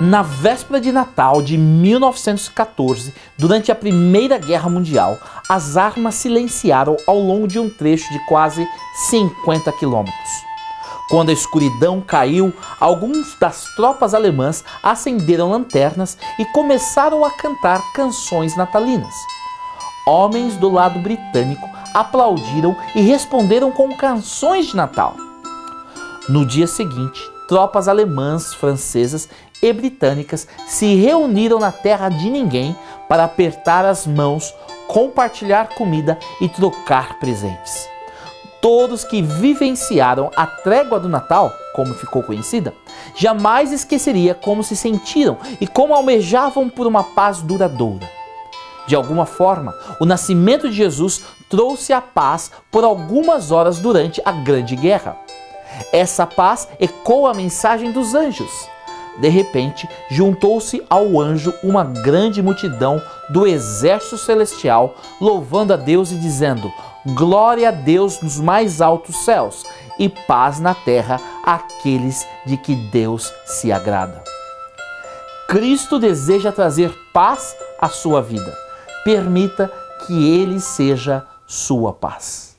Na véspera de Natal de 1914, durante a Primeira Guerra Mundial, as armas silenciaram ao longo de um trecho de quase 50 quilômetros. Quando a escuridão caiu, alguns das tropas alemãs acenderam lanternas e começaram a cantar canções natalinas. Homens do lado britânico aplaudiram e responderam com canções de Natal. No dia seguinte, tropas alemãs, francesas e britânicas se reuniram na terra de ninguém para apertar as mãos, compartilhar comida e trocar presentes. Todos que vivenciaram a trégua do Natal, como ficou conhecida, jamais esqueceria como se sentiram e como almejavam por uma paz duradoura. De alguma forma, o nascimento de Jesus trouxe a paz por algumas horas durante a Grande Guerra. Essa paz ecoa a mensagem dos anjos de repente, juntou-se ao anjo uma grande multidão do exército celestial, louvando a Deus e dizendo: Glória a Deus nos mais altos céus e paz na terra àqueles de que Deus se agrada. Cristo deseja trazer paz à sua vida. Permita que Ele seja sua paz.